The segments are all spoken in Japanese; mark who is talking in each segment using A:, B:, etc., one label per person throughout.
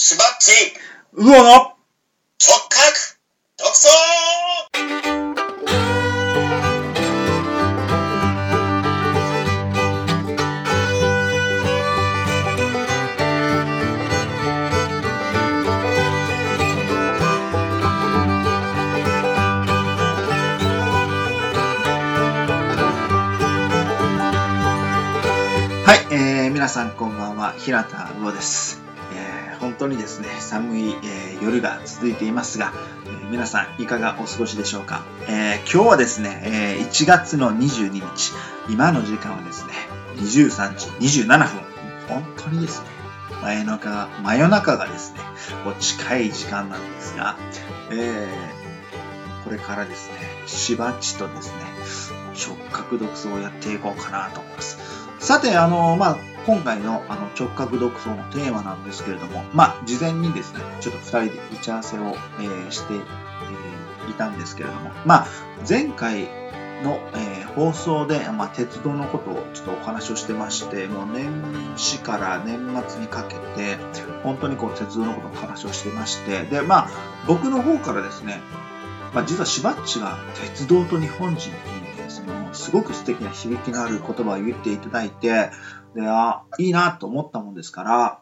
A: しばっち、
B: うおの
A: 直角、独走
B: はい、えー、皆さんこんばんは、平田魚です。本当にですね、寒い、えー夜が続いていますが、えー皆さんいかがお過ごしでしょうか？えー今日はですね、え1月の22日、今の時間はですね、23時27分。本当にですね、真夜中が、真夜中がですね、こう近い時間なんですが、えーこれからですね、しばちとですね、触覚読書をやっていこうかなと思います。さて、あの、まあ、今回のあの直角読書のテーマなんですけれども、まあ、事前にですね、ちょっと二人で打ち合わせを、えーして、えーいたんですけれども、まあ、前回の、えー放送で、まあ、鉄道のことをちょっとお話をしてまして、もう年始から年末にかけて、本当にこう、鉄道のことをお話をしてまして、で、まあ、僕の方からですね、まあ、実はしばっちが鉄道と日本人っていうのすごく素敵な響きのある言葉を言っていただいてであいいなと思ったもんですから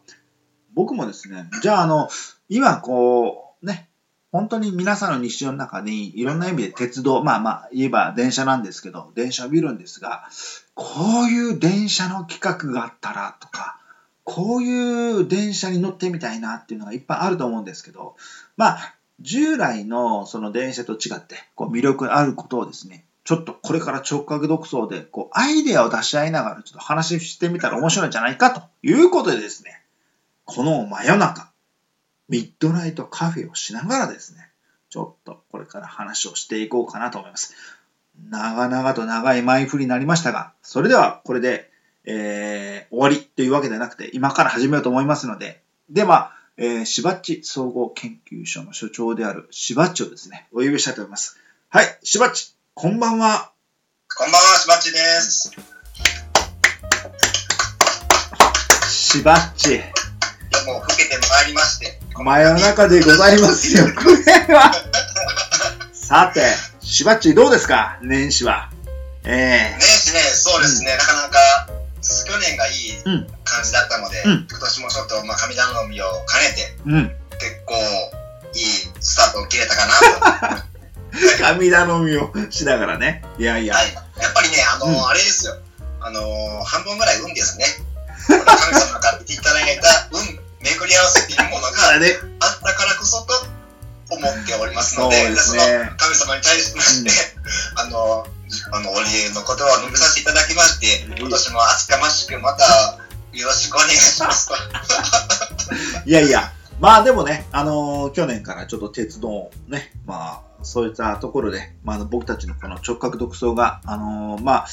B: 僕もですねじゃああの今こうね本当に皆さんの日常の中にいろんな意味で鉄道まあまあ言えば電車なんですけど電車を見るんですがこういう電車の企画があったらとかこういう電車に乗ってみたいなっていうのがいっぱいあると思うんですけどまあ従来のその電車と違ってこう魅力あることをですね、ちょっとこれから直角独走でこうアイデアを出し合いながらちょっと話してみたら面白いんじゃないかということでですね、この真夜中、ミッドナイトカフェをしながらですね、ちょっとこれから話をしていこうかなと思います。長々と長い前振りになりましたが、それではこれで、えー終わりというわけではなくて、今から始めようと思いますので、では、えー、しばっち総合研究所の所長であるしばっちをですね、お呼びしたいと思います。はい、しばっち、こんばんは。
A: こんばんは、しばっちです。
B: しばっち、
A: も更けてまいりまして、
B: 真夜中でございますよ、これは。さて、しばっちどうですか？年始は。え
A: 年始ね、そうですね、なかなか去年がいい
B: ー、うん、
A: 感じだったので、
B: うん
A: 今年もちょっと、まあ、神頼みを兼ねて、
B: うん。
A: 結構いいスタートを切れたかなと。
B: 神頼みをしながらね。いやいや。
A: はい、やっぱりね、あの
B: うん
A: あれですよ、あの半分ぐらい運ですね。神様から見ていただいた運、巡り合わせっていうものが
B: あれ
A: あったからこそと思っておりますので、
B: そうですね
A: その神様に対しまして、あの、あの、お礼の言葉を述べさせていただきまして、今年も厚かましくまたよろしくお願いしますと。
B: いやいや、まあでもね、あのー去年からちょっと鉄道ね、まあ、そういったところで、まあ、僕たちのこの直角独走が、あのーまあ、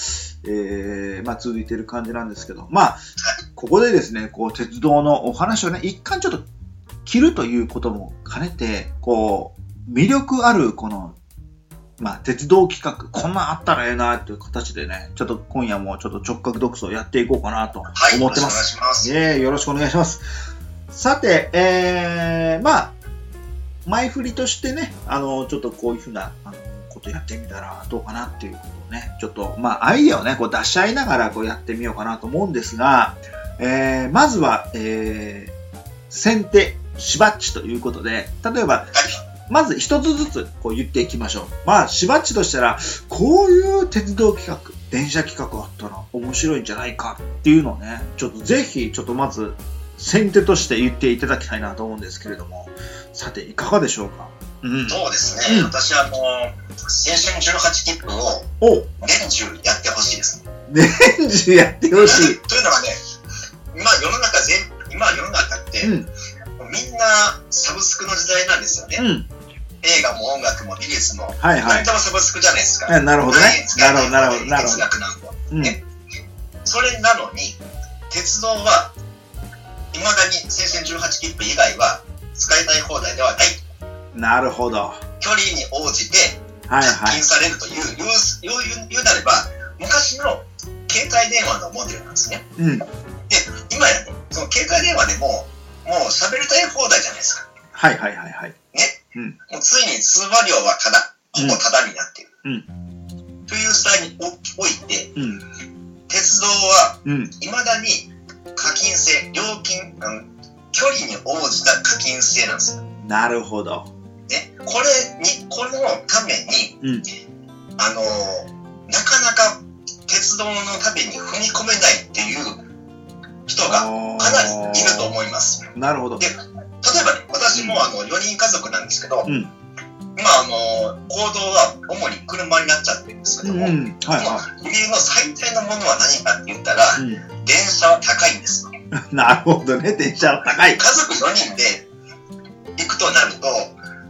B: えーまあ、続いている感じなんですけど、まあ、ここでですね、こう、鉄道のお話をね、一貫ちょっと切るということも兼ねて、こう、魅力ある、この、まあ、鉄道企画、こんなんあったらええな、という形でね、ちょっと今夜もちょっと直角独走やっていこうかなと
A: はい、
B: 思ってま
A: よろし
B: す
A: くお願いします。
B: ええよろしくお願いします。さて、えー、まあ、前振りとしてね、あの、ちょっとこういうふうな、あの、ことやってみたらどうかなっていうことをね、ちょっと、まあ、アイデアをね、こう出し合いながらこうやってみようかなと思うんですが、えー、まずは、えー、先手、しばっちということで、例えば、まず一つずつこう言っていきましょう。まあ、しばっちとしたら、こういう鉄道企画、電車企画あったら面白いんじゃないかっていうのをね、ちょっとぜひ、ちょっとまず、先手として言っていただきたいなと思うんですけれども、さて、いかがでしょうか？うん。
A: そうですね、
B: うん
A: 私はあの、青春18切符を
B: お
A: 年中やってほしいです。
B: 年中やってほしい。
A: というのはね、今世の中全、今世の中って、
B: うん。
A: みんなサブスクの時代なんですよね。
B: うん。
A: 映画も音楽も美術も、
B: はいはい。
A: 何でもサブスクじゃないですか。
B: えなるほどね。なるほど、なるほど、
A: 哲
B: ど。
A: 学なんかは。
B: うん。
A: ねそれなのに、鉄道は、いまだに青春18切符以外は使いたい放題ではない。
B: なるほど。は
A: 距離に応じて
B: いはい
A: 発。金されるという、言う言う言う言うなれば、昔の携帯電話のモデルなんですね。
B: うん。
A: で、今やね、その携帯電話でも、もう喋りたい放題じゃないですか。
B: はいはいはいはい。
A: もうついに通話料はただ、ほぼただになっている。
B: うん。
A: というスタイルにおおいて、
B: うん。
A: 鉄道は
B: うん。
A: 未だに課金制、料金、あの距離に応じた課金制なんですよ。
B: なるほど。
A: ね、これに、このために、
B: うん。
A: あのなかなか鉄道のために踏み込めないっていう人がかなりいると思います。
B: なるほど。
A: で例えばね、私もあの4人家族なんですけど、
B: うん。
A: 今、あの行動は主に車になっちゃってるんですけども、
B: うんうん。はいは
A: その最大のものは何かって言ったら、
B: い。
A: 電車は高いんですよ。
B: うん。なるほどね。電車は高い。
A: 家族4人で行くとなると、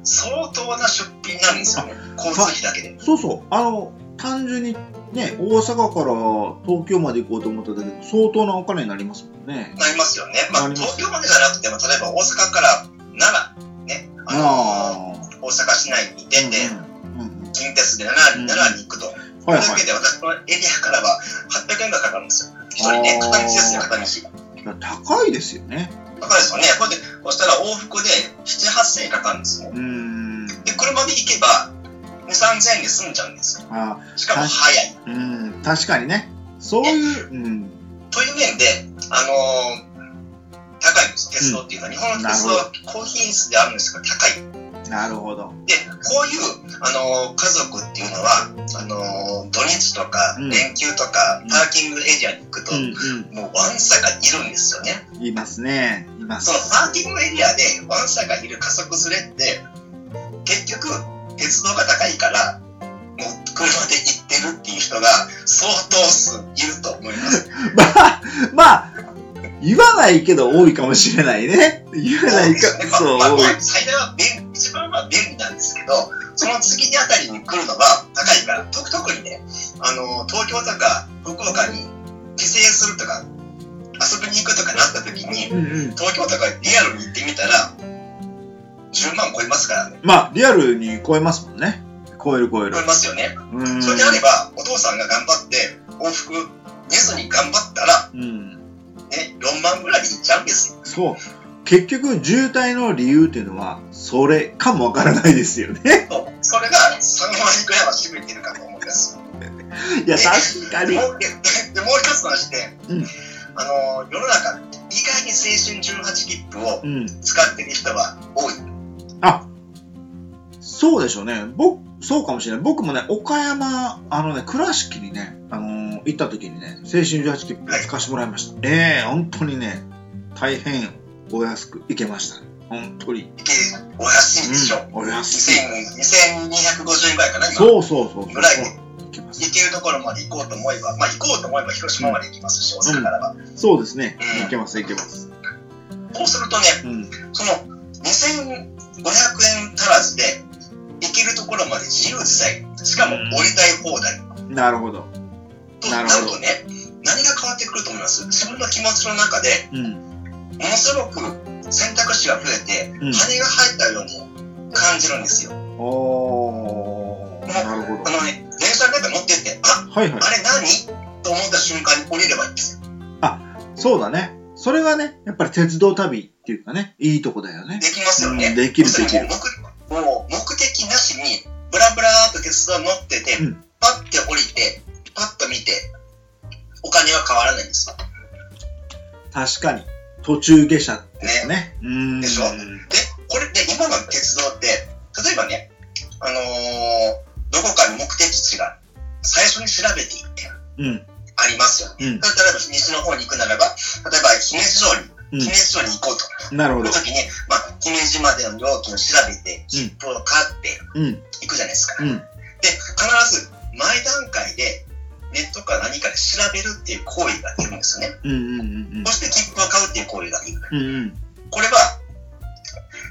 A: 相当な出費になるんですよね。交通費だけで。
B: そうそう。あの、単純にね、大阪から東京まで行こうと思っただけで相当なお金になりますもんね。
A: なりますよね。まあ、東京までじゃなくても、例えば大阪から奈良、ね、あの
B: あ
A: 大阪市内に出て、近鉄で奈良に奈良に行くと。
B: はいはい
A: だけで私のエリアからは800円がかかるんですよ。一人ね、片道ですよ、片道。
B: 高いですよね。
A: だからですよね。これで、そしたら往復で7、8000円かかるんですよ。で、車で行けば、2、3000円で済んじゃうんですよ。
B: あ
A: しかも早い。
B: うん。確かにね。そういう、うん。
A: という面で、あのー高いんです、鉄道っていうのは。日本の鉄道は高品質であるんですが、高い。
B: なるほど。
A: で、こういう、あのー家族っていうのは、あのー土日とか
B: うん
A: 連休とか、
B: うん
A: パーキングエリアに行くと、
B: うん
A: もうワンサがいるんですよね。
B: うん。いますね。います
A: そ。のパーキングエリアでワンサがいる家族連れって、結局、鉄道が高いから、もう車で行ってるっていう人が相当数いると思います。
B: まあ、まあ、言わないけど多いかもしれないね。言わないか。
A: まあ
B: そう、
A: まあ最大は便一番は便利なんですけど、その次にあたりに来るのが高いから、特特にね、あの、東京とか福岡に帰省するとか、遊びに行くとかなった時に、
B: うんうん。
A: 東京とかリアルに行ってみたら、10万超えますからね。
B: まあ、リアルに超えますもんね。超える超える
A: 超え。ますよね。
B: うん。
A: それであれば、お父さんが頑張って、往復寝ずに頑張ったら、
B: うん。
A: ね、4万ぐらいで行っちゃうんですよ。
B: そう。結局、渋滞の理由っていうのは、それかもわからないですよね。
A: そうそれが3割ぐらいは占めてるかと思います。
B: いや、確かに
A: で。もう一つの視点、
B: うん
A: あの世の中意外に青春18切符を
B: うん。
A: 使ってる人は多い
B: あ、そうでしょうね。僕、そうかもしれない。僕もね、岡山、あのね、倉敷にね、あのー行った時にね、青春18切符使わせてもらいました。ええ本当にね、大変お安く行けましたね。本当に。
A: お安いでしょ、
B: うん、お安い。
A: 2000 2250円ぐらいかな今
B: そうそうそう。
A: ぐらいで
B: 行け
A: るところまで行こうと思えばまあ行こうと思えば広島まで行きますし、大阪からは、
B: そうですね。
A: うん
B: 行けます、行けます。
A: こうするとね
B: うん。
A: その2500円足らずで行けるところまで自由自在しかも降りたい放題、
B: なるほど。
A: とな
B: なるほど
A: ね何が変わってくると思います？自分の気持ちの中で
B: うん。
A: ものすごく選択肢が増えて、
B: うん
A: 羽が生えたように感じるんですよ。
B: おー、なるほど
A: あ。のね、電車の中乗ってて、あ、
B: はいはい。
A: あれ何？と思った瞬間に降りればいいんですよ。
B: そうだね。それがね、やっぱり鉄道旅っていうかね、いいとこだよね。
A: できますよね。
B: うんできるできる
A: もう目的なしに、ブラブラーっと鉄道乗ってて、
B: うん
A: パッて降りて、パッと見て、お金は変わらないんですよ。
B: 確かに。途中下車ですね。うーん。
A: でしょ？で、これで今の鉄道って、例えばね、あのーどこかに目的地が最初に調べていって
B: うん。
A: ありますよね。
B: うん
A: 例えば西の方に行くならば、例えば姫路城に、
B: う
A: 姫路城に行こうと。
B: ん。なるほど
A: その。時に、まあ、姫路までの料金を調べて、切符を買って
B: うん。
A: 行くじゃないですか。
B: うん。
A: で、必ず前段階でネットか何かで調べるっていう行為がいるんですよね。
B: うんうんうん
A: そして切符を買うっていう行為がいる。
B: うん。うんうん。
A: これは、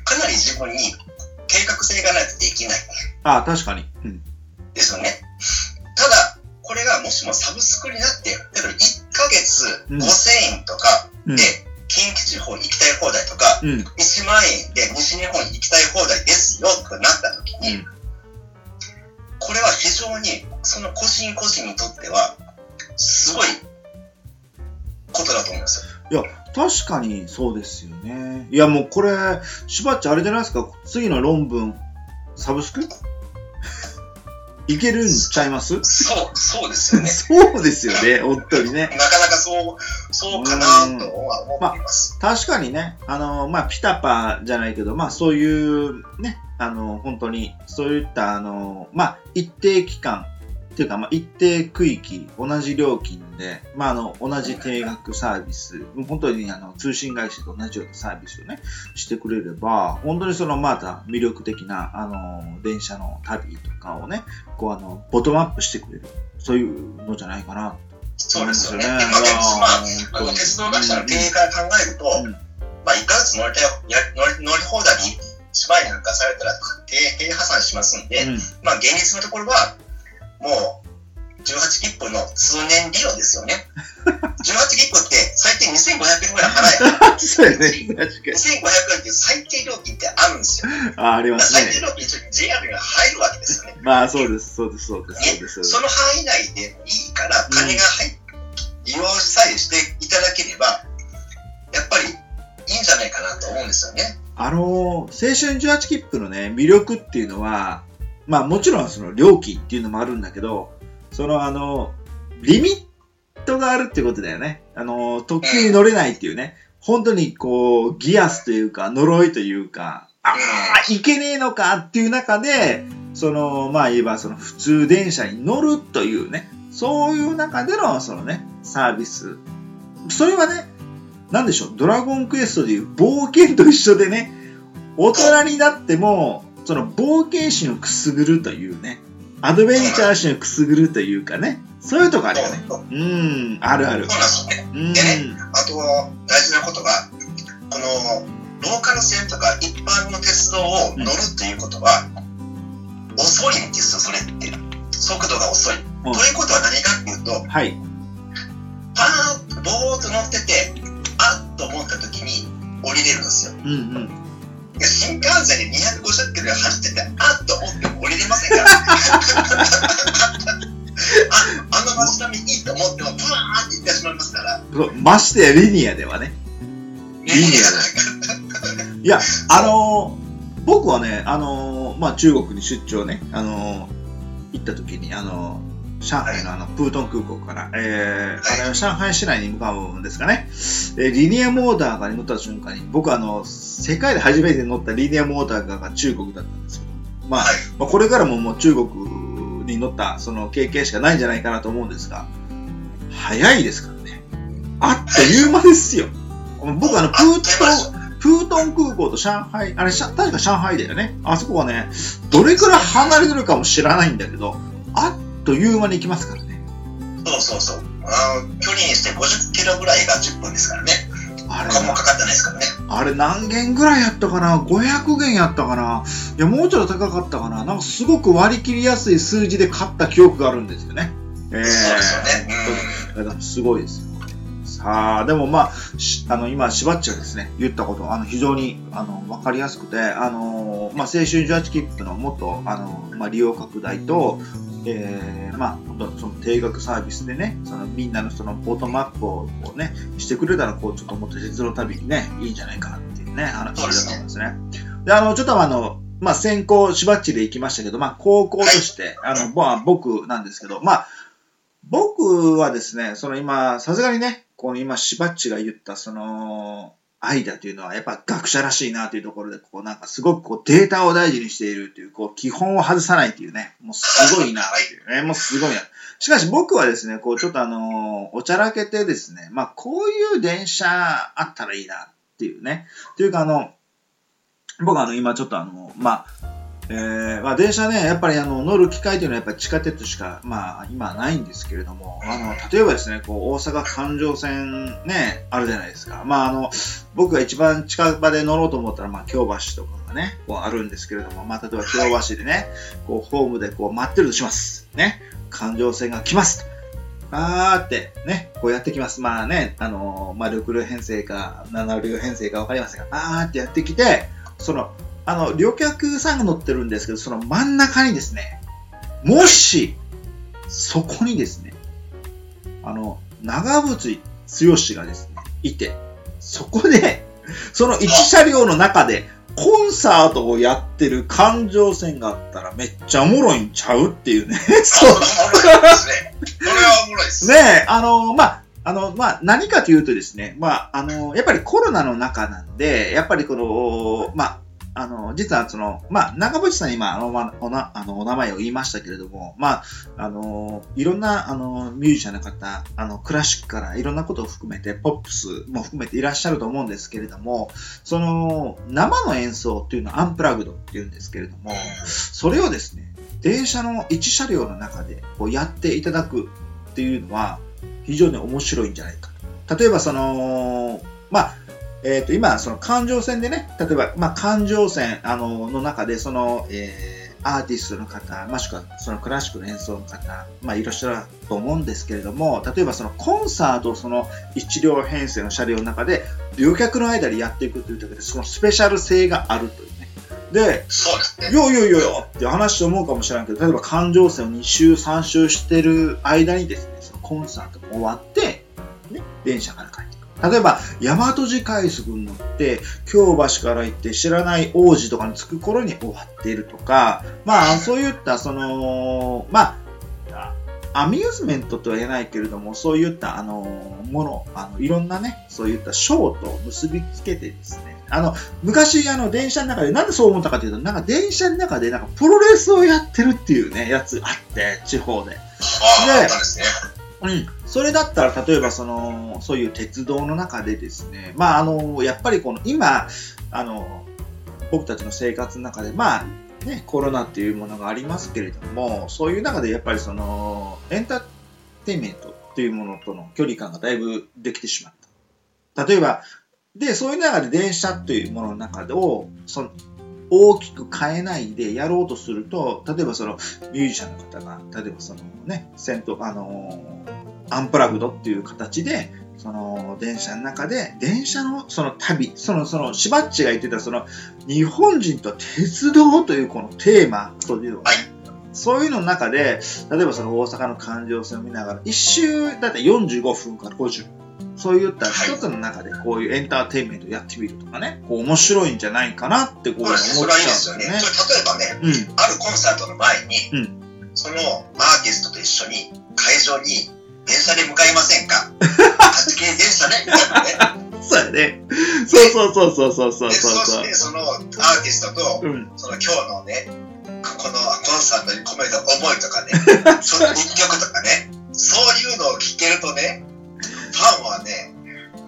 A: かなり自分に計画性がないとできない
B: ああ、確かに。うん。
A: ですよね。ただ、これがもしもサブスクになって、例えば1ヶ月
B: うん
A: 5000円とか
B: うん
A: で、近畿地方に行きたい放題とか、
B: うん。
A: 1万円で西日本に行きたい放題ですよとなった時に、
B: うん
A: これは非常にその個人個人にとってはすごいことだと思いますよ。
B: 確かにそうですよね。いやもうこれ、しばっちあれじゃないですか、次の論文、サブスク？いけるんちゃいます？
A: そう、そうですよね。
B: そうですよね、本当にね。
A: なかなかそう、そうかなとは思います。
B: 確かにね、あの、まあ、ピタパじゃないけど、まあ、そういうね、あの、本当に、そういった、あの、まあ、一定期間、っていうか、まあ、一定区域、同じ料金で、まあ、あの、同じ定額サービス、本当に、あの、通信会社と同じようなサービスをね、してくれれば、本当にその、また魅力的な、あの、電車の旅とかをね、こう、あの、ボトムアップしてくれる、そういうのじゃないかな。
A: そうですよね。あ、鉄道会社の経営から考えると、
B: うん
A: まあ、いかずつ乗りたいや乗り乗り放題に芝居なんかされたら経営破産しますんで、
B: うん
A: まあ、現実のところは、もう、18切符の通年利用ですよね。18切符って最低2500円ぐらい払え。
B: そうやね、確か
A: 2500円っていう最低料金ってあるんですよ。
B: に。あ、ありますね
A: 最低。料金に JR が入るわけですよね。
B: まあ、そうです、そうです、そうです、そ
A: の範囲内でいいから、金が入っ利用さえしていただければ、やっぱりいいんじゃないかなと思うんですよね。
B: あの、青春18切符のね、魅力っていうのは、まあもちろんその料金っていうのもあるんだけど、そのあの、リミットがあるってことだよね。あの、特急に乗れないっていうね、本当にこう、ギアスというか、呪いというか、ああ、いけねえのかっていう中で、その、まあ言えばその普通電車に乗るというね、そういう中でのそのね、サービス。それはね、なんでしょう、ドラゴンクエストでいう冒険と一緒でね、大人になっても、その冒険心をくすぐるというね、アドベンチャー心をくすぐるというかね、そういうとこあるよね。
A: そう
B: うん、あるある
A: そう。なんでね。あと、大事なことが、この、ローカル線とか一般の鉄道を乗るっていうことは、遅いんですよ、それって。速度が遅い。
B: うん
A: ということは何かっていうと、
B: はい。
A: パーッとぼーっと乗ってて、降りれるんですよ。
B: うんうん。
A: 新幹線で250キロで走ってて、あっと思っても降りれませんから。ああの街並みいいと思っても、ブワーって行ってしまいますから。
B: ましてやリニアではね。リニアいや、あのー僕はね、あのーまあ、中国に出張ね、あのー行った時に、あのー上海のあの、プートン空港から、えー、あれは上海市内に向かうんですかね。えーリニアモーターが乗った瞬間に、僕はあの、世界で初めて乗ったリニアモーターが中国だったんですけど、まあ、
A: はい
B: まあ、これからももう中国に乗ったその経験しかないんじゃないかなと思うんですが、早いですからね。あっという間ですよ。僕あの、プートン、プートン空港と上海、あれ、確か上海だよね。あそこはね、どれくらい離れてるかも知らないんだけど、あっという間に行きますからね。
A: そうそうそう。あの距離にして50キロぐらいが10分ですからね。
B: あれ
A: もかかってないですからね。
B: あれ何元ぐらいやったかな ?500 元やったかな？いや、もうちょっと高かったかな？なんかすごく割り切りやすい数字で買った記憶があるんですよね。ええ
A: そうですよね。
B: 本当にいやすごいですよ。さあ、でもまあ、しあの、今、しばっちがですね、言ったこと、あの、非常に、あの、わかりやすくて、あの、まあ、青春18切符のもっと、あの、まあ、利用拡大と、えー、まあ、本当その定額サービスでね、そのみんなのそのボトムアップをこうね、してくれたら、こう、ちょっともっと鉄道旅にね、いいんじゃないかっていうね、話だと思うんですね。で、あの、ちょっとあの、まあ、先行、しばっちで行きましたけど、まあ、高校として、あの、まあ、僕なんですけど、まあ、僕はですね、その今、さすがにね、この今、しばっちが言った、その、アイデアというのは、やっぱ学者らしいなというところで、ここなんかすごくこうデータを大事にしているという、こう基本を外さないというね、もうすごいなっていうね、もうすごいな。しかし僕はですね、こうちょっとあのおちゃらけてですね、まあこういう電車あったらいいなっていうね。というかあの、僕あの今ちょっとあの、まあ、えーまあ、電車ね、やっぱりあの乗る機会というのはやっぱ地下鉄しか、まあ、今はないんですけれども、あの例えばですね、こう大阪環状線ね、あるじゃないですか。まあ、あの僕が一番近場で乗ろうと思ったら、まあ、京橋とかがね、こうあるんですけれども、まあ、例えば京橋でね、こうホームでこう待ってるとします。ね、環状線が来ます。あーってね、こうやってきます。まあね、あのまあ、6両編成か7両編成か分かりませんが、あーってやってきて、その、あの、旅客さんが乗ってるんですけど、その真ん中にですね、もし、そこにですね、あの、長渕剛がですね、いて、そこで、その1車両の中で、コンサートをやってる環状線があったらめっちゃおもろいんちゃうっていうね。
A: そう。おもろいですね。これはおもろいです。
B: ねあの、まあ、あの、まあ、何かというとですね、まあ、あの、やっぱりコロナの中なんで、やっぱりこの、まあ、あの、実はその、まあ、長渕さん今、あの、まおな、あの、お名前を言いましたけれども、まあ、あの、いろんな、あの、ミュージシャンの方、あの、クラシックからいろんなことを含めて、ポップスも含めていらっしゃると思うんですけれども、その、生の演奏っていうのはアンプラグドっていうんですけれども、それをですね、電車の1車両の中でこうやっていただくっていうのは、非常に面白いんじゃないか。例えばその、まあ、えっ、ー、と、今、その環状線でね、例えば、まあ、環状線、あの、の中で、その、えー、アーティストの方、もしくはそのクラシックの演奏の方、まあ、いらっしゃると思うんですけれども、例えばそのコンサートをその一両編成の車両の中で、両客の間でやっていくというだけで、そのスペシャル性があるというね。で、
A: そうですね。
B: よいよいよよって話と思うかもしれないけど、例えば環状線を2周、3周してる間にですね、そのコンサートが終わって、ね、電車から帰って例えば、大和路海賊に乗って、京橋から行って知らない王子とかに着く頃に終わっているとか、まあ、そういった、その、まあ、アミューズメントとは言えないけれども、そういった、あの、もの、あの、いろんなね、そういったショーと結びつけてですね、あの、昔、あの、電車の中で、なんでそう思ったかというと、なんか電車の中で、なんかプロレスをやってるっていうね、やつあって、地方で。で、うん。それだったら、例えば、その、そういう鉄道の中でですね、まあ、あの、やっぱりこの、今、あの、僕たちの生活の中で、まあ、ね、コロナっていうものがありますけれども、そういう中でやっぱりその、エンターテインメントっていうものとの距離感がだいぶできてしまった。例えば、で、そういう中で電車というものの中を、その、大きく変えないでやろうとすると、例えばそのミュージシャンの方が、例えばそのね、戦闘、あのアンプラグドっていう形で、その電車の中で、電車のその旅、その、その、しばっちが言ってた、その、日本人と鉄道というこのテーマというの。が、そういうのの中で、例えばその大阪の環状線を見ながら、一周だって45分から50分。そういった一つの中でこういうエンターテインメントやってみるとかね、こう面白いんじゃないかなってこう思っちゃうんですよね。
A: 例えばね、うん、あるコンサートの前に、うん、そのアーティストと一緒に会場に電車で向かいませんか？貸し切り電車ねみたいなね。
B: そうやね。そうそうそうそうそうそう
A: そうそしてそのアーティストと、うん、その今日のね、このコンサートに込めた思いとかね、その一曲とかね、そういうのを聞けるとね、ファンはね、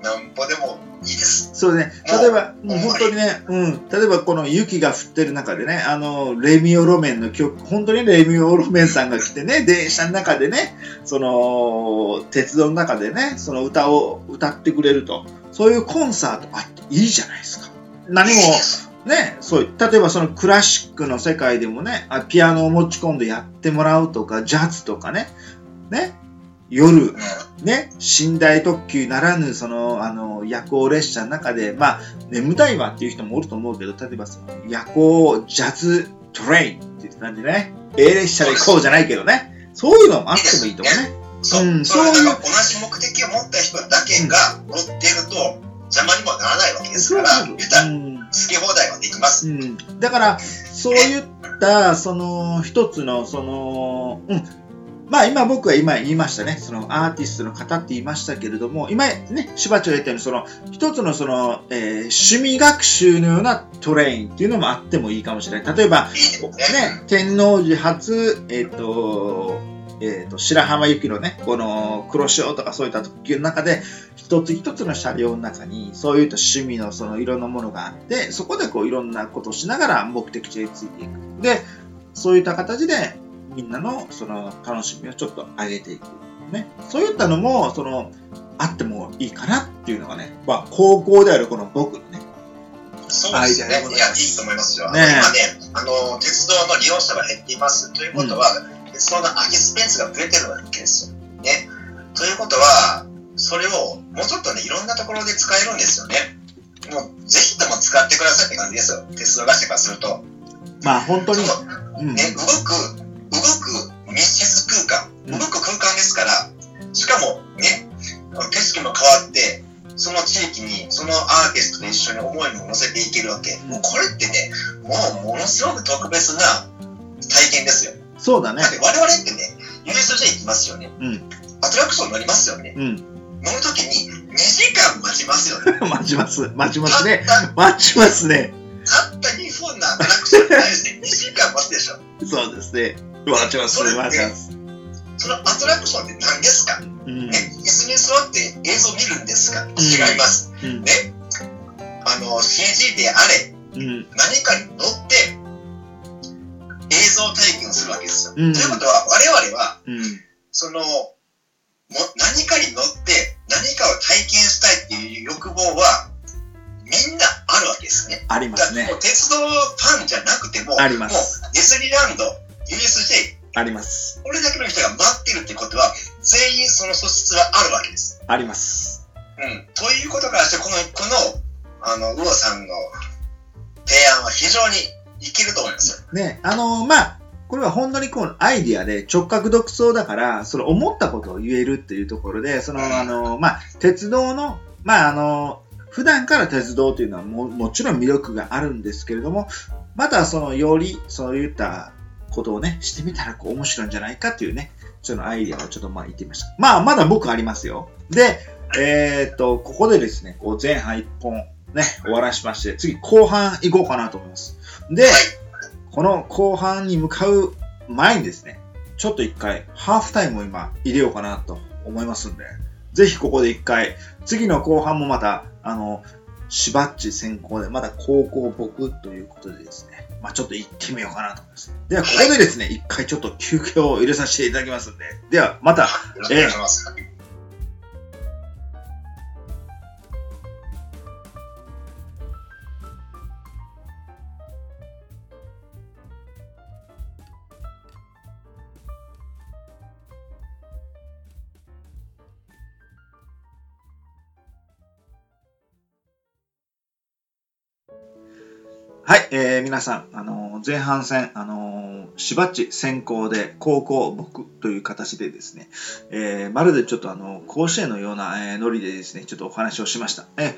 A: なんぼでもいいです。
B: そうね。例えば、もう本当にね、うん。例えばこの雪が降ってる中でね、あの、レミオロメンの曲、本当にレミオロメンさんが来てね、電車の中でね、その、鉄道の中でね、その歌を歌ってくれると。そういうコンサートあっていいじゃないですか。何も、ね、そう、例えばそのクラシックの世界でもね、ピアノを持ち込んでやってもらうとか、ジャズとかね、ね、夜、ね、寝台特急ならぬ、その、あの、夜行列車の中で、まあ、眠たいわっていう人もおると思うけど、例えばその、夜行ジャズトレインっていう感じでね、A 列車で行こうじゃないけどね、そういうのもあってもいいとかね。
A: そう、うん、そういう。同じ目的を持った人だけが乗っていると、邪魔にもならないわけですから、言ったら、好き放題はできます。
B: うん。だから、そういった、その、一つの、その、うん、まあ今僕は今言いましたね、そのアーティストの方って言いましたけれども、今ね、しばちょ言ったように、その一つのその、えー、趣味学習のようなトレインっていうのもあってもいいかもしれない。例えば、ね、天王寺初、えっ、ー、と、えーと、白浜行きのね、この黒潮とかそういった特急の中で、一つ一つの車両の中に、そういった趣味のそのいろんなものがあって、そこでこういろんなことをしながら目的地へついていく。で、そういった形で、みんなのその楽しみをちょっと上げていく。ね。そういったのも、その、あってもいいかなっていうのがね、まあ、高校であるこの僕のね、
A: そうですね。いや、いいと思いますよ。ね、今ね、あの、鉄道の利用者が減っています。ということは、うん、鉄道の空きスペースが増えてるわけですよ。ね。ということは、それをもうちょっとね、いろんなところで使えるんですよね。もう、ぜひとも使ってくださいって感じですよ。鉄道会社からすると。
B: まあ、本当に。
A: ね、動く動く密室空間、動く空間ですから、しかもね、景色も変わって、その地域に、そのアーティストと一緒に思いも乗せていけるわけ。もうこれってね、もうものすごく特別な体験ですよ。
B: そうだね
A: だっ。て我々ってね、USJ 行きますよね。
B: うん。
A: アトラクション乗りますよね。
B: うん。
A: 乗るときに2時間待ちますよね。
B: 待ちます。待ちますね。待ちますね。
A: たった2分のアトラクションに対して2時間待つでしょ。
B: そうですね。待ちます。待ちます。
A: そのアトラクションって何ですか？
B: うん。
A: ね、椅子に座って映像見るんですか、違います。
B: うん。
A: ね。あの、CG であれ、
B: うん。
A: 何かに乗って映像体験をするわけですよ。
B: うん
A: ということは、我々は、
B: うん。
A: その、も何かに乗って何かを体験したいっていう欲望は、みんなあるわけですね。
B: ありますね
A: 鉄道ファンじゃなくても、
B: ありま
A: もう
B: す。
A: ディズニーランド、USJ、
B: あります。
A: これだけの人が待ってるってことは、全員その素質はあるわけです。
B: あります。
A: うん。ということからして、この、この、あの、ウオさんの提案は非常にいけると思いますよ。
B: ね、あのまあ、これは本当にこうアイディアで直角独走だから、その思ったことを言えるっていうところで、その、あのまあ、鉄道の、まあ、あの、普段から鉄道というのはももちろん魅力があるんですけれども、またそのよりそういったことをね、してみたらこう面白いんじゃないかっていうね、そのアイデアをちょっとまあ言ってみました。まあ、まだ僕ありますよ。で、えーっと、ここでですね、こう前半1本ね、終わらしまして、次後半行こうかなと思います。で、この後半に向かう前にですね、ちょっと一回ハーフタイムを今入れようかなと思いますんで、ぜひここで一回、次の後半もまた、あの、しばっち先行で、まだ高校僕ということでですね、まあちょっと行ってみようかなと思います。では、ここでですね、一回ちょっと休憩を入れさせていただきますので、では、また、
A: よろしくお願いします。
B: はい、えー、皆さん、あのー前半戦、あのーしばっち先行で高校僕という形でですね、えーまるでちょっとあの、甲子園のような、えーノリでですね、ちょっとお話をしました。えー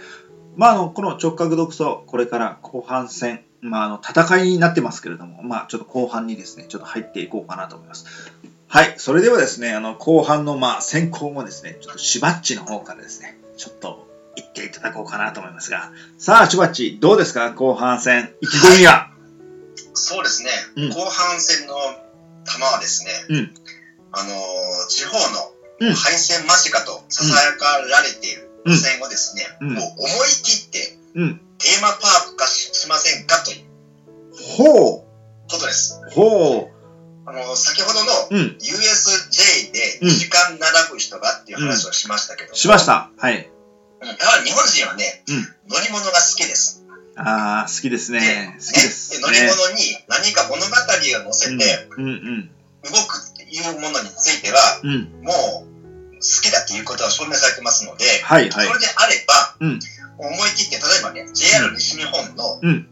B: まあ、あの、この直角独走、これから後半戦、まあ、あの、戦いになってますけれども、まあ、ちょっと後半にですね、ちょっと入っていこうかなと思います。はい、それではですね、あの、後半の、まあ、先行もですね、ちょっとしばっちの方からですね、ちょっと言っていただこうかなと思いますが、さあ、しばっち、どうですか？後半戦、意気込みは？
A: そうですね、
B: うん。
A: 後半戦の球はですね、
B: うん。
A: あのー地方
B: うん。
A: の敗戦間近とささやかられている予選をですね、
B: うん。
A: もう思い切って
B: うん。
A: テーマパーク化ししませんかという
B: ほ
A: ことです。
B: う、ほ
A: あのー先ほどの
B: う、うん、
A: USJ で2時間並ぶ人がっていう話をしましたけど、
B: しました。はい。
A: うんやはり日本人はね、
B: うん
A: 乗り物が好きです。
B: ああ、好きです
A: で
B: ね。好きです、
A: で乗り物に何か物語を乗せて動くっていうものについては。もう好きだっていうことは証明されてますので、
B: はい、はい
A: そ。れであれば、
B: うん
A: 思い切って、例えばね、JR 西日本の、
B: うん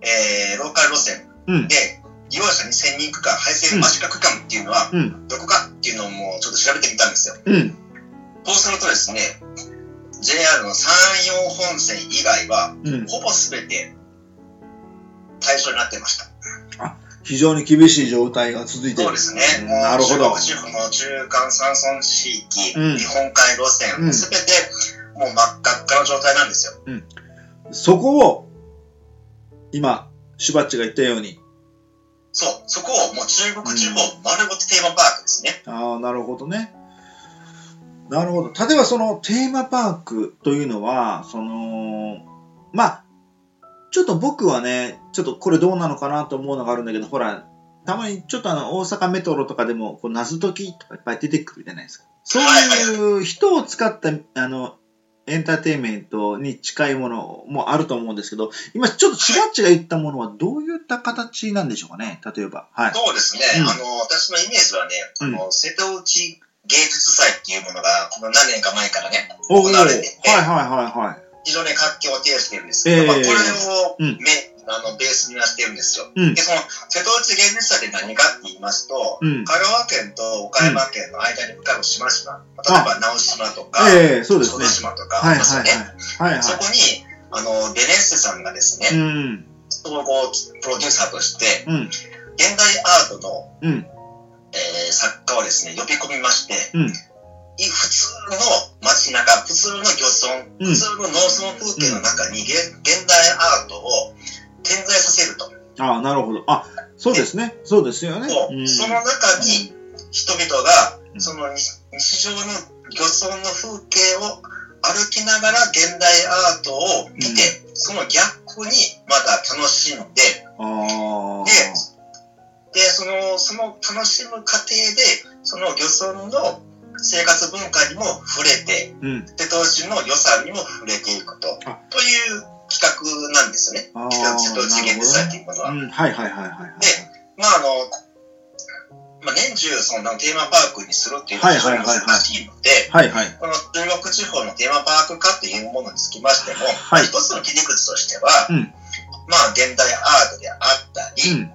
A: えーローカル路線
B: うん、
A: で、利用者2000人区間、配線間近区間っていうのは、
B: うん、
A: どこかっていうのをもうちょっと調べてみたんですよ。
B: うん。
A: そうするとですね、JR の山陽本線以外は、
B: うん。
A: ほぼ全て対象になってました。
B: 非常に厳しい状態が続いてる。
A: そうですね。
B: うんなるほど
A: 中国地方の中間山村地域、
B: うん
A: 日本海路線、
B: うん
A: すべてもう真っ赤っかの状態なんですよ。
B: そこを、今、しばっちが言ったように、
A: そう、そこをもう中国地方丸ごとテーマパークですね。
B: ああ、なるほどね。なるほど。例えばそのテーマパークというのは、その、まあ、ちょっと僕はね、ちょっとこれどうなのかなと思うのがあるんだけど、ほら、たまにちょっとあの、大阪メトロとかでも、こう、謎解きとかいっぱい出てくるじゃないですか。そういう人を使った、あの、エンターテインメントに近いものもあると思うんですけど、今ちょっとしばっちが言ったものはどういった形なんでしょうかね、例えば。はい。
A: そうですね、
B: うん
A: あの、私のイメージはね、あの、瀬戸内芸術祭っていうものが、この何年か前からね、行われてて、
B: はいはいはい。
A: 非常に活気を呈しているんですけど、
B: ええ
A: まあ、これを
B: うん
A: め、あのベースにはしてるんですよ。
B: うん
A: で、その瀬戸内芸術祭って何かって言いますと、
B: うん。
A: 香川県と岡山県の間に浮かぶ島々、例えば直島とか、
B: ええそうですね。
A: 島とかそこに、あの、ベネッセさんがですね、
B: うん。
A: 総合プロデューサーとして、
B: うん。
A: 現代アートの、
B: うん。
A: えー作家をですね、呼び込みまして、
B: うん。
A: い普通の街中、普通の漁村、
B: うん
A: 普通の農村風景の中に現現代アートを点在させると。
B: ああ、なるほど。あ、そうですね。そうですよね。
A: その中に人々が
B: う、ん
A: その日日常の漁村の風景を歩きながら現代アートを見て、そのギャップにまだ楽しんで、
B: ああ。
A: で、その、その楽しむ過程で、その漁村の生活文化にも触れて、
B: うん。
A: 瀬戸内の良さにも触れていくと、
B: あ
A: という企画なんですね。瀬戸内現実祭というものは。
B: うん。はいはいはいはい。
A: でまああの、まあ、年中そのテーマパークにするっていうのは非常に難しいので、
B: はいはい。
A: この中国地方のテーマパーク化というものにつきましても、
B: はい
A: 一つの切り口としては、
B: うん
A: まあ現代アートであったり、
B: うん。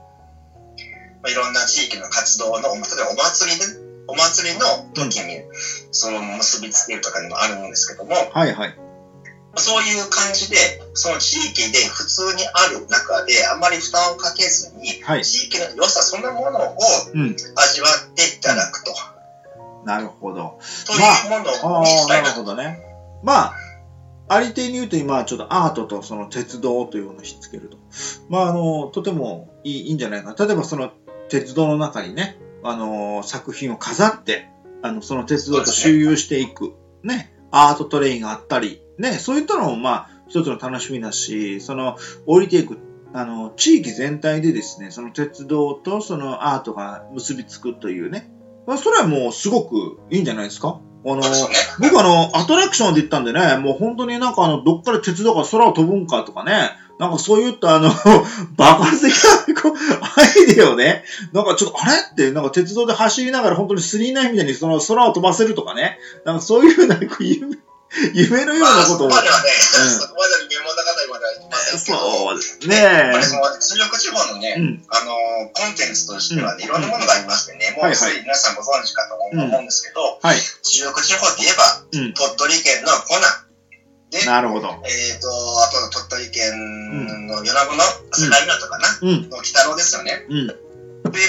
A: まあ、いろんな地域の活動の、例えばお祭りで、お祭りの時にその結びつけるとかにもあるんですけども、
B: はいはい。
A: そういう感じで、その地域で普通にある中で、あまり負担をかけずに、
B: はい。
A: 地域の良さそのものを
B: うん。
A: 味わっていただくと。
B: なるほど。
A: というもの
B: ああ、なる
A: にしたいな
B: ほどね。まあ、ありていに言うと今、ちょっとアートとその鉄道というのをひっつけると。まあ、あの、とてもいいいいんじゃないかな。例えばその鉄道の中にね、あの、作品を飾って、あの、その鉄道と周遊していく。ね。アートトレインがあったり、ね。そういったのも、まあ、一つの楽しみだし、その、降りていく、あの、地域全体でですね、その鉄道とそのアートが結びつくというね。まあ、それはもうすごくいいんじゃないですか？あの、僕あの、アトラクションで行ったんでね、もう本当になんかあの、どっから鉄道が空を飛ぶんかとかね、なんかそういったあの、爆発的なこうアイデアをね、なんかちょっとあれって、なんか鉄道で走りながら本当にスリーナインみたいにその空を飛ばせるとかね、なんかそういうなんか夢、夢のよう
A: まあ、
B: なことを。
A: そこまではね、
B: うん
A: そこまでは疑問な方までは言いませんけど、
B: そうです
A: やっぱりそ
B: ね。
A: の中国地方のね、
B: うん。
A: あのコンテンツとしてはね、
B: うん
A: いろんなものがありましてね、も
B: はいうはい
A: すでに皆さんご存知かと思うんですけど、
B: はい。
A: 中国地方って言えば、
B: うん。
A: 鳥取県のコナン、で、
B: なるほど。
A: えっ、と、あと鳥取県の米子の境港かな、
B: うん。
A: の北郎ですよね。
B: うん。
A: で、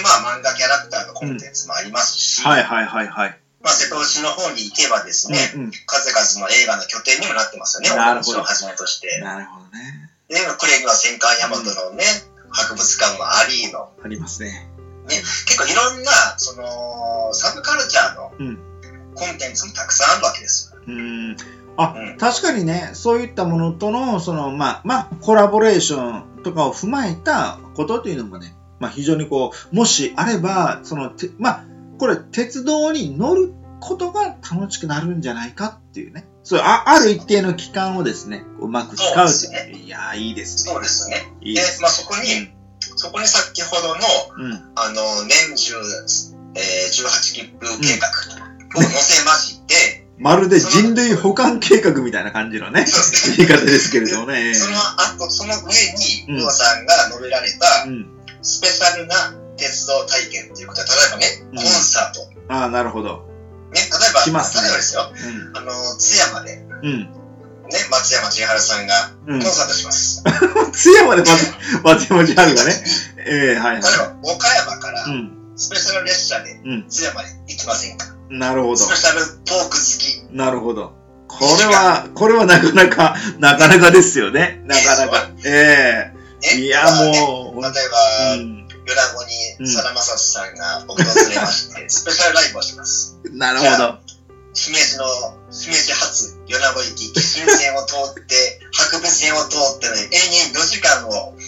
A: まあ漫画キャラクターのコンテンツもありますし、
B: はいはいはいはい。
A: まあ瀬戸内の方に行けばですね、
B: うん。
A: 数々の映画の拠点にもなってますよね、
B: なるほど
A: をはじめとして。
B: なるほどね。
A: で、クレには戦艦大和のね、博物館もありの、
B: ありますね。
A: 結構いろんな、その、サブカルチャーの
B: うん
A: コンテンツもたくさんあるわけですよ。
B: うん。あ、
A: うん
B: 確かにね、そういったものとの、その、まあ、まあ、コラボレーションとかを踏まえたことというのもね、まあ、非常にこう、もしあれば、その、てまあ、これ、鉄道に乗ることが楽しくなるんじゃないかっていうね。そう、あある一定の期間をですね、うまく使う
A: そうです
B: っていう。いやー、いいですね。
A: そうですね。
B: いいです、。
A: でまあそこに、そこに先ほどの、
B: うん。
A: あの、年中、えー、18切符計画を載せまして、
B: まるで人類保管計画みたいな感じのね、言い方ですけれどもね。
A: その後、その上に、
B: うん
A: さんが述べられた
B: う、ん。
A: スペシャルな鉄道体験っていうことで、例えばね、
B: うん
A: コンサート。
B: ああ、なるほど。
A: ね、例えば、
B: しますね
A: 例えばですよ、
B: うん。
A: あの、津山で、ね、
B: うん。
A: 松山千春さんが
B: うん
A: コン。サートします。
B: 津山で松松山千春がね。ええはい
A: 例え
B: は
A: ば、岡山から
B: い。うん。
A: スペシャル列車で
B: うん。
A: 津山に行きませんか？
B: なるほど
A: ス。ペシャルトーク付き。
B: なるほど。これは、これはなかなか、なかなかですよね。なかなか。ええ
A: ね、
B: いや、もう、
A: 例えば、
B: うん。
A: 米子にさだまさしさんが訪れまして、スペシャルライブをします。
B: なるほど。
A: 姫路の、姫路発米子行き、新線を通って、博物線を通ってね、延々4時間を、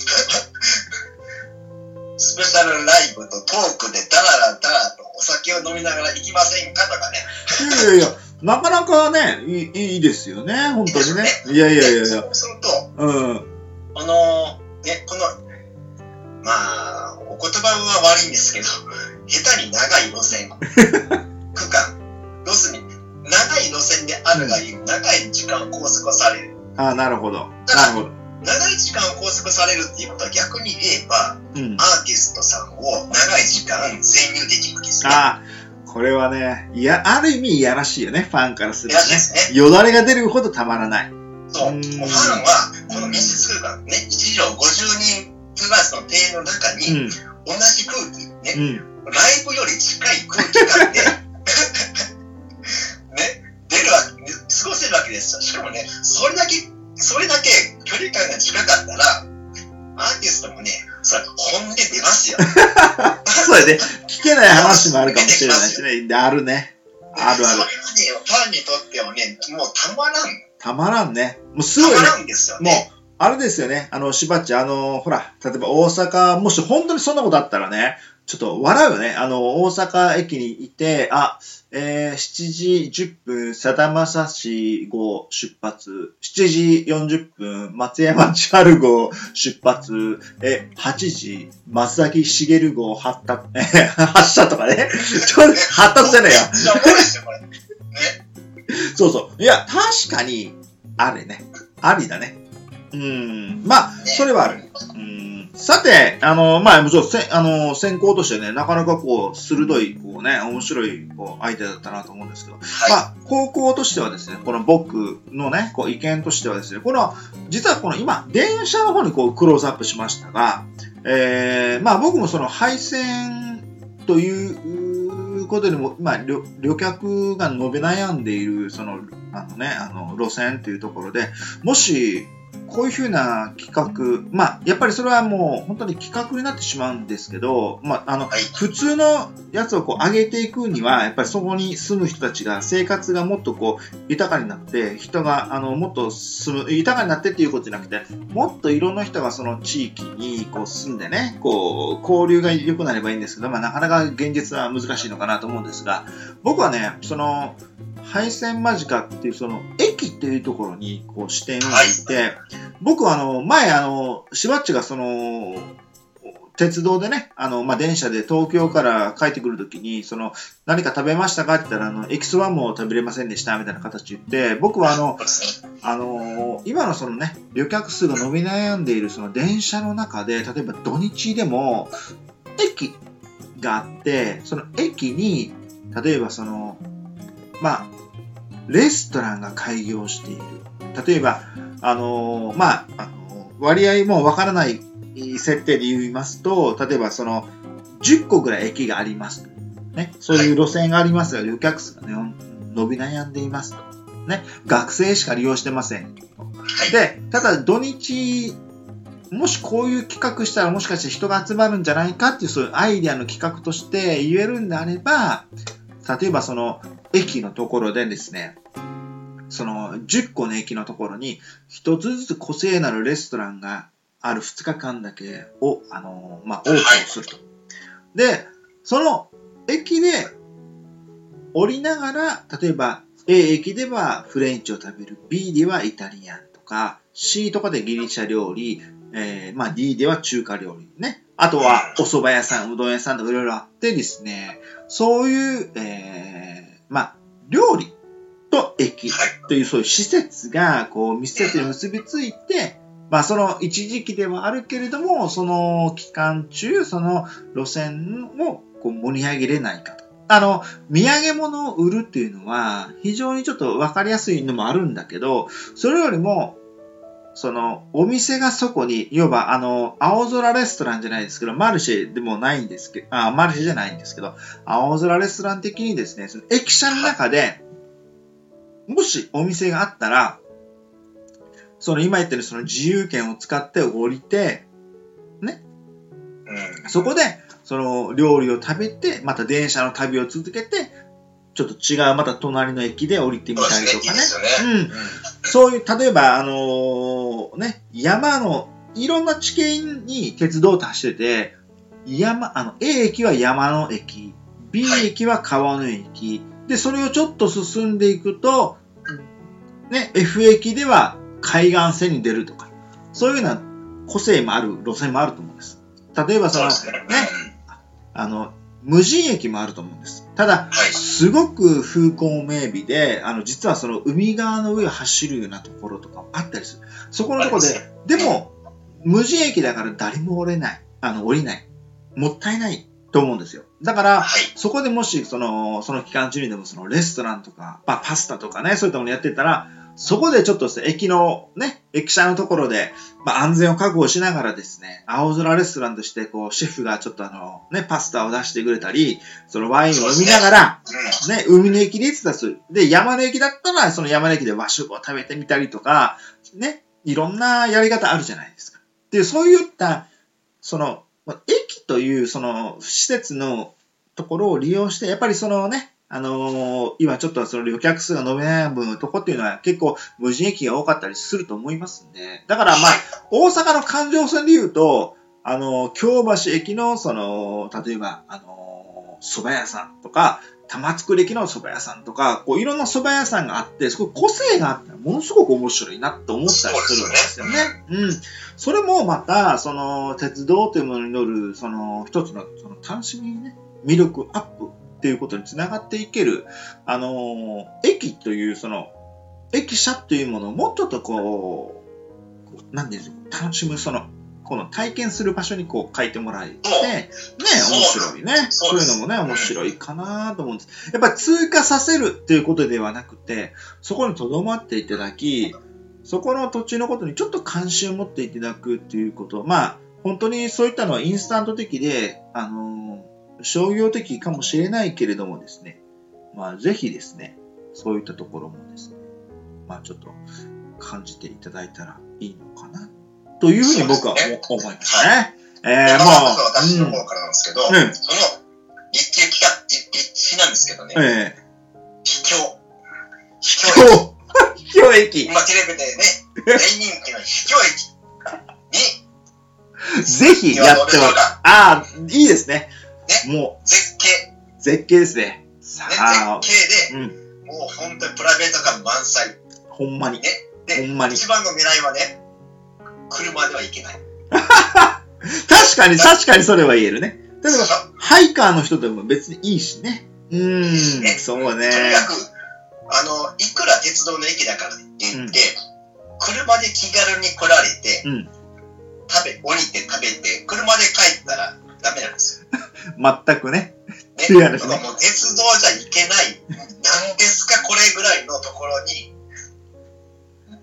A: スペシャルライブとトークでダララダラとお酒を飲みながら行きませんかとかね。
B: いやいやいや、なかなかね、いいいいですよね。本当にね。いやいやいやいや。
A: そうすると、
B: うん。
A: この、ね、この、まあ、お言葉は悪いんですけど、下手に長い路線、区間、要するに、長い路線であるがゆえ、長い時間を拘束される。
B: あなるほど。なるほど。
A: 長い時間拘束されるっていうことは逆に言えば、
B: うん。
A: アーティストさんを長い時間潜入できるわけですね。
B: あこれはね、いや、ある意味いやらしいよね、ファンからする
A: いや
B: とね。
A: ですね。
B: よだれが出るほどたまらない。
A: そう。
B: う
A: ファンは、この密室空間、ね、1畳50人プラスの庭園の中
B: う
A: に、
B: ん。
A: 同じ空気、ね、
B: うん。
A: ライブより近い空気感で、音出ますよ。
B: そうやね。聞けない話もあるかもしれないしね。あるね。あるある
A: それはね、ファンにとってはね、もうたまらん。
B: たまらんね。もうすごいね
A: たま。らんですよ
B: もう
A: ね。、
B: あれですよね。あの、しばっち、あの、ほら、例えば大阪、もし本当にそんなことあったらね、ちょっと笑うよね。あの、大阪駅にいて、あ、えー、7時10分、さだまさし号出発、7時40分、松山千春号出発、え、8時、松崎しげる号発達、え発車とかね。ちょっと発達じゃねえよ。
A: めっちゃおもろいですよ、
B: そうそう。いや、確かに、あれね。ありだね。うん。まあ、それはある。うん。さて、あの、まあ、もちろん、せあの、先行としてね、なかなかこう、鋭い、こうね、面白い、こう、相手だったなと思うんですけど、
A: はい。
B: まあ、高校としてはですね、この僕のね、こう、意見としてはですね、この、実はこの今、電車の方にこう、クローズアップしましたが、えー、まあ僕もその配線ということよりも、まあ、旅旅客が伸び悩んでいる、その、あのね、あの、路線というところで、もし、こういうふうな企画、まあ、やっぱりそれはもう本当に企画になってしまうんですけど、まあ、あの、
A: はい。
B: 普通のやつをこう上げていくには、やっぱりそこに住む人たちが生活がもっとこう豊かになって、人があのもっと住む、豊かになってっていうことじゃなくて、もっといろんな人がその地域にこう住んでね、こう交流が良くなればいいんですけど、まあなかなか現実は難しいのかなと思うんですが、僕はね、その、廃線間近っていうその駅っていうところにこう視点を置いて、僕はあの前あのしばっちがその鉄道でね、あの、まあ、電車で東京から帰ってくるときに、その、何か食べましたか？って言ったら、あの、エキスワンも食べれませんでした、みたいな形言って、僕はあの。あの今のそのね、旅客数が伸び悩んでいるその電車の中で、例えば土日でも、駅があって、その駅に、例えばその、まあ、レストランが開業している。例えば、あのまあ、あの割合もわからない設定で言いますと、例えばその、10個ぐらい駅があります。ね、そういう路線がありますが、旅客数がね、伸び悩んでいますと。ね、学生しか利用してません。
A: はい。
B: で、ただ土日、もしこういう企画したらもしかして人が集まるんじゃないかっていうそういうアイデアの企画として言えるんであれば、例えばその駅のところでですね、その10個の駅のところに一つずつ個性なるレストランがある2日間だけを、あの、まあ、オープンすると。で、その駅で降りながら、例えば A 駅ではフレンチを食べる、B ではイタリアンとか、C とかでギリシャ料理、えーまあ D では中華料理ね。あとはお蕎麦屋さん、うどん屋さんとかいろいろあってですね、そういう、えーまあ料理と駅
A: はい。
B: というそういう施設がこう密接に結びついて、まあその一時期ではあるけれども、その期間中、その路線をこう盛り上げれないかと。あの、土産物を売るっていうのは非常にちょっとわかりやすいのもあるんだけど、それよりも、その、お店がそこに、いわば、あの、青空レストランじゃないですけど、マルシェでもないんですけど、あ、マルシェじゃないんですけど、青空レストラン的にですね、その駅舎の中で、もしお店があったら、その今言ってるその自由券を使って降りて、
A: うん。
B: そこでその料理を食べて、また電車の旅を続けて、ちょっと違うまた隣の駅で降りてみたりとかね。うん
A: うん。
B: そういう、例えば、あのーね、山の、いろんな地形に鉄道って走ってて、山、あの、A 駅は山の駅、B
A: はい
B: 駅は川の駅、で、それをちょっと進んでいくと、ね、F 駅では海岸線に出るとか、そういうような個性もある路線もあると思うんです。例えばその、
A: ね。
B: あの、無人駅もあると思うんです。ただ、
A: はい。
B: すごく風光明媚で、あの、実はその海側の上を走るようなところとかもあったりする。そこのところで、でも、無人駅だから誰も降れない。あの、降りない。もったいないと思うんですよ。だから、
A: はい。
B: そこでもし、その、その期間中にでも、そのレストランとか、まあ、パスタとかね、そういったものやってたら、そこでちょっとですね、駅のね、駅舎のところで、まあ、安全を確保しながらですね、青空レストランとして、こう、シェフがちょっとあの、ね、パスタを出してくれたり、そのワインを飲みながら、ね、海の駅で行ってたする。で、山の駅だったら、その山の駅で和食を食べてみたりとか、ね、いろんなやり方あるじゃないですか。で、そういった、その、駅という、その、施設のところを利用して、やっぱりそのね、あのー今ちょっとその旅客数が伸び悩むとこっていうのは結構無人駅が多かったりすると思いますんで、だからまあ、大阪の環状線で言うと、あの、京橋駅の、その、例えば、あの、蕎麦屋さんとか、玉造駅の蕎麦屋さんとか、こう、いろんな蕎麦屋さんがあって、すごい個性があって、ものすごく面白いなって思ったりするんですよね。うん。それもまた、その、鉄道というものに乗る、その、一つの、その、楽しみにね、魅力アップっていうことにつながっていける、あの、駅という、その、駅舎というものをもうちょっとこう、こうなんていうんですか、楽しむ、その、この体験する場所にこう書いてもらえて、ね、面白いね。
A: そ
B: そういうのもね、面白いかなと思うんです。やっぱり通過させるっていうことではなくて、そこに留まっていただき、そこの土地のことにちょっと関心を持っていただくっていうこと。まあ、本当にそういったのはインスタント的で、あのー商業的かもしれないけれどもですね、まあ、ぜひですね、そういったところもですね、まあ、ちょっと感じていただいたらいいのかな、というふうに僕は思いますね。え
A: で
B: ー、
A: ま
B: も
A: あ、私の
B: う、
A: 方からなんですけど、
B: ん
A: その、立地期間、立立地なんですけどね、
B: うん、え
A: 秘境。秘
B: ー、
A: 境駅。
B: 秘境駅。
A: 今テレビでね、大人気の秘境駅に、
B: ぜひやってもらう。ああ、いいですね。も
A: 絶景、
B: う、絶景ですね。さ
A: ね、
B: あ、
A: 絶景で、
B: うん、
A: もう本当にプライベート感満載。
B: ほんまに。
A: ねで
B: ほんまに。
A: 一番の狙いはね、車では行けない。
B: 確かに、確かにそれは言えるね。だけど、
A: そう
B: ハイカーの人でも別にいいしね。うーん、
A: ね
B: そうね。
A: とにかく、あの、いくら鉄道の駅だからって言って、車で気軽に来られて、
B: うん
A: 食べ、降りて食べて、車で帰ったらダメなんですよ。
B: 全くね。
A: ね、
B: いやですね
A: もう鉄道じゃ行けない、なんですかこれぐらいのところに、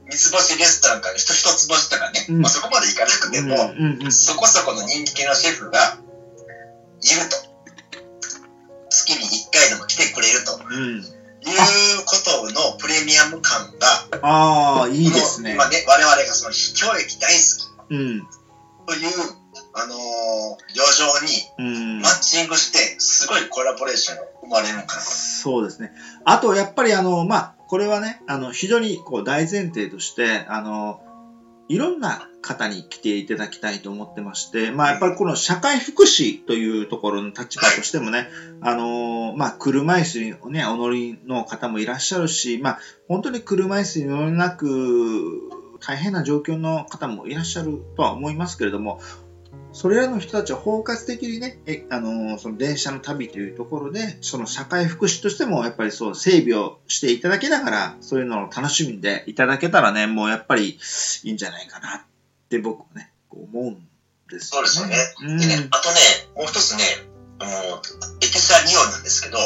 A: 三つ星レストランから一一つ星とかね、
B: うん
A: まあ、そこまで行かなくても、
B: うんうんうん。
A: そこそこの人気のシェフがいると。月に1回でも来てくれると
B: うん。
A: いうことのプレミアム感が、
B: ああ、いいですね。
A: 今ね、我々がその秘境駅大好き
B: うん。
A: という、あのー余剰に
B: うん
A: マ。ッチングして、すごいコラボレーションが生まれるのかなと。
B: そうですね。あと、やっぱりあの、まあ、これはね、あの、非常にこう大前提として、あの、いろんな方に来ていただきたいと思ってまして、まあ、やっぱりこの社会福祉というところの立場としてもね、あの、まあ、車椅子にね、お乗りの方もいらっしゃるし、まあ、本当に車椅子に乗れなく、大変な状況の方もいらっしゃるとは思いますけれども、それらの人たちは包括的にね、えあのその電車の旅というところで、その社会福祉としてもやっぱりそう整備をしていただきながら、そういうのを楽しみでいただけたらね、もうやっぱりいいんじゃないかなって僕はね、こう思うんです
A: そうですよね。
B: うん。
A: でね、あとね、もう一つね、あの駅舎利用なんですけど、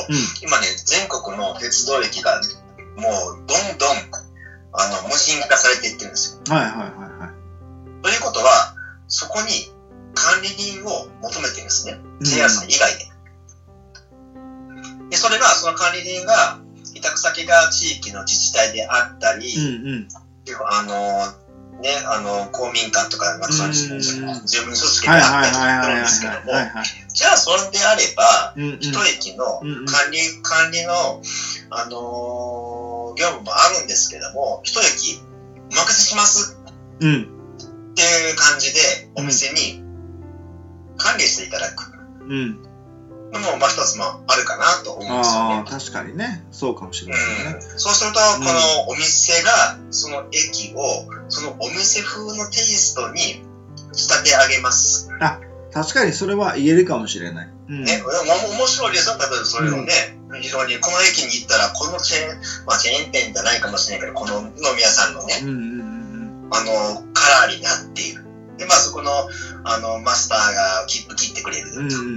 A: 今ね、全国の鉄道駅が、もうどんどんあの無人化されていってるんですよ。
B: はいはいはいはい。
A: ということは、そこに管理人を求めてるんですね。JR さん以外で。で、それが、その管理人が、委託先が地域の自治体であったり、
B: うんうん。
A: あの、ね、あの、公民館とか、なんかそういう
B: うん
A: 住民組織で
B: はい
A: あったりするん
B: はい
A: ですけども。じゃあ、それであれば、
B: うんうん。
A: 一駅の
B: うんうん
A: 管理、管理の、あのー業務もあるんですけども、一駅お任せします
B: うん。
A: っていう感じで、お店に管理していただく
B: うん。
A: のも、まあ一つもあるかなと思うんですよ
B: ああ、
A: ね。
B: 確かにね。そうかもしれないね。
A: うん、そうすると、このお店が、その駅を、そのお店風のテイストに仕立て上げます。
B: 確かにそれは言えるかもしれない。ううん
A: ね、も面白いですよ、例えばそれをね、非常にこの駅に行ったら、このチェーン、まあチェーン店じゃないかもしれないけど、この飲み屋さんのね、
B: うんうんうん
A: あの、カラーになっている。で、まあそこの、あの、マスターが切符切ってくれる。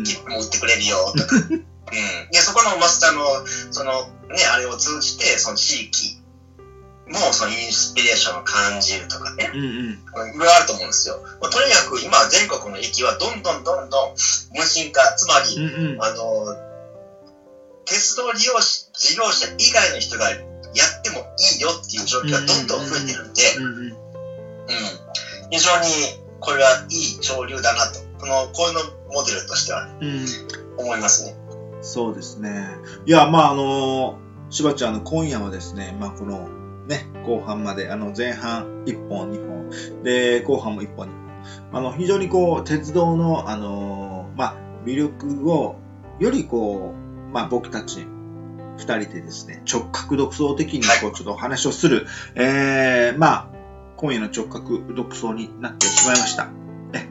A: 切符も売ってくれるよ、とか。うん。で、そこのマスターの、その、ね、あれを通じて、その地域も、そのインスピレーションを感じるとかね。
B: うんうん
A: いろいろあると思うんですよ。まあとにかく今、全国の駅はどんどんどんどん無人化、つまり、
B: うんうん
A: あの、鉄道利用し事業者以外の人がやってもいいよっていう状況がどんどん増えてるんで、
B: うん、
A: 非常にこれはいい潮流だなと、この、こういうのモデルとしては
B: うん
A: 思いますね。
B: そうですね。いや、まあ、あの、しばちゃん、あの、今夜はですね、まあ、この、ね、後半まで、あの、前半1本、2本、で、後半も1本、2本。あの、非常にこう、鉄道の、あの、まあ、魅力を、よりこう、まあ、僕たち、二人でですね、直角独創的にこう、ちょっとお話をする、えー、まあ、今夜の直角独創になってしまいました。え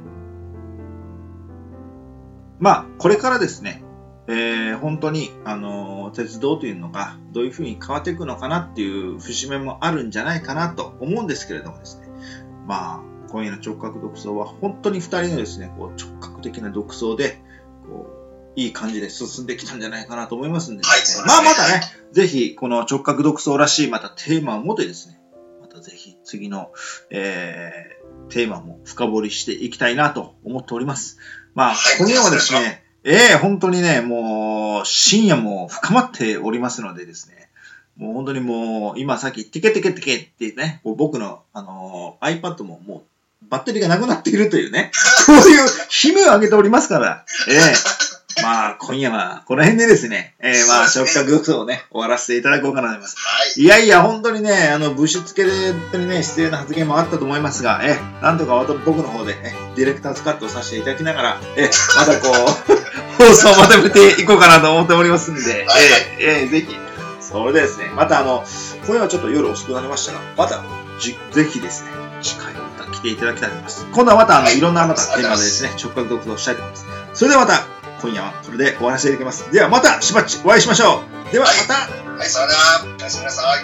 B: まあ、これからですね、えー本当に、あのー鉄道というのがどういうふうに変わっていくのかなっていう節目もあるんじゃないかなと思うんですけれどもですね。まあ、今夜の直角独走は本当に二人のですね、こう直角的な独走で、こう、いい感じで進んできたんじゃないかなと思いますんで、まあまたね、ぜひこの直角独走らしいまたテーマを持ってですね、次の、えー、テーマも深掘りしていきたいなと思っております。まあ、
A: はい。
B: 今夜はですね、ええ本当にね、もう、深夜も深まっておりますのでですね、もう本当にもう、今さっき、テケテケテケってね、僕の、あのー iPad ももう、バッテリーがなくなっているというね、こういう悲鳴を上げておりますから、ええまあ、今夜はこの辺でですね、ええまあ、
A: そうですね
B: 直角独走をね、終わらせていただこうかなと思います。
A: はい。
B: いやいや、本当にね、あの、ぶしつけで、本当にね、失礼な発言もあったと思いますが、え、なんとか私僕の方で、え、ディレクターズカットをさせていただきながら、え、またこう、放送をまとめていこうかなと思っておりますんで、
A: はい
B: え、え、ぜひ、それでですね、またあの、今夜はちょっと夜遅くなりましたが、また、じ、ぜひですね、次回また来ていただきたいと思います。今度はまたあの、
A: はい
B: いろんなまたテーマでですね、直角独走したいと思います。それではまた、今夜はこれで終わらせていただきます。ではまた、しばっちお会いしましょう。ではまた、
A: はい、それでは、おやすみなさい。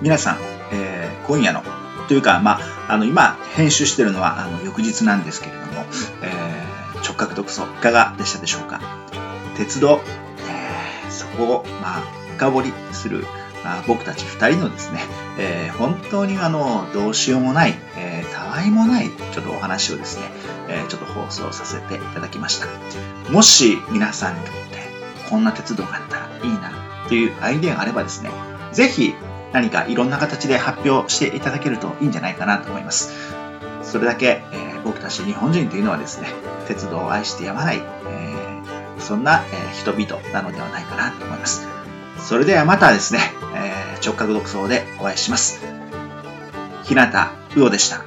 B: 皆さん、えー今夜の、というか、まあ、あの、今、編集してるのは、あの、翌日なんですけれども、えー直角独走、いかがでしたでしょうか鉄道、えーそこを、まあ、深掘りする、まあ、僕たち二人のですね、えー本当にあの、どうしようもない、えーたわいもない、ちょっとお話をですね、えーちょっと放送させていただきました。もし、皆さんにとって、こんな鉄道があったらいいな、というアイデアがあればですね、ぜひ、何かいろんな形で発表していただけるといいんじゃないかなと思います。それだけ、えー僕たち日本人というのはですね、鉄道を愛してやまない、えそんな、え人々なのではないかなと思います。それではまたですね、えー直角独走でお会いします。日向うおでした。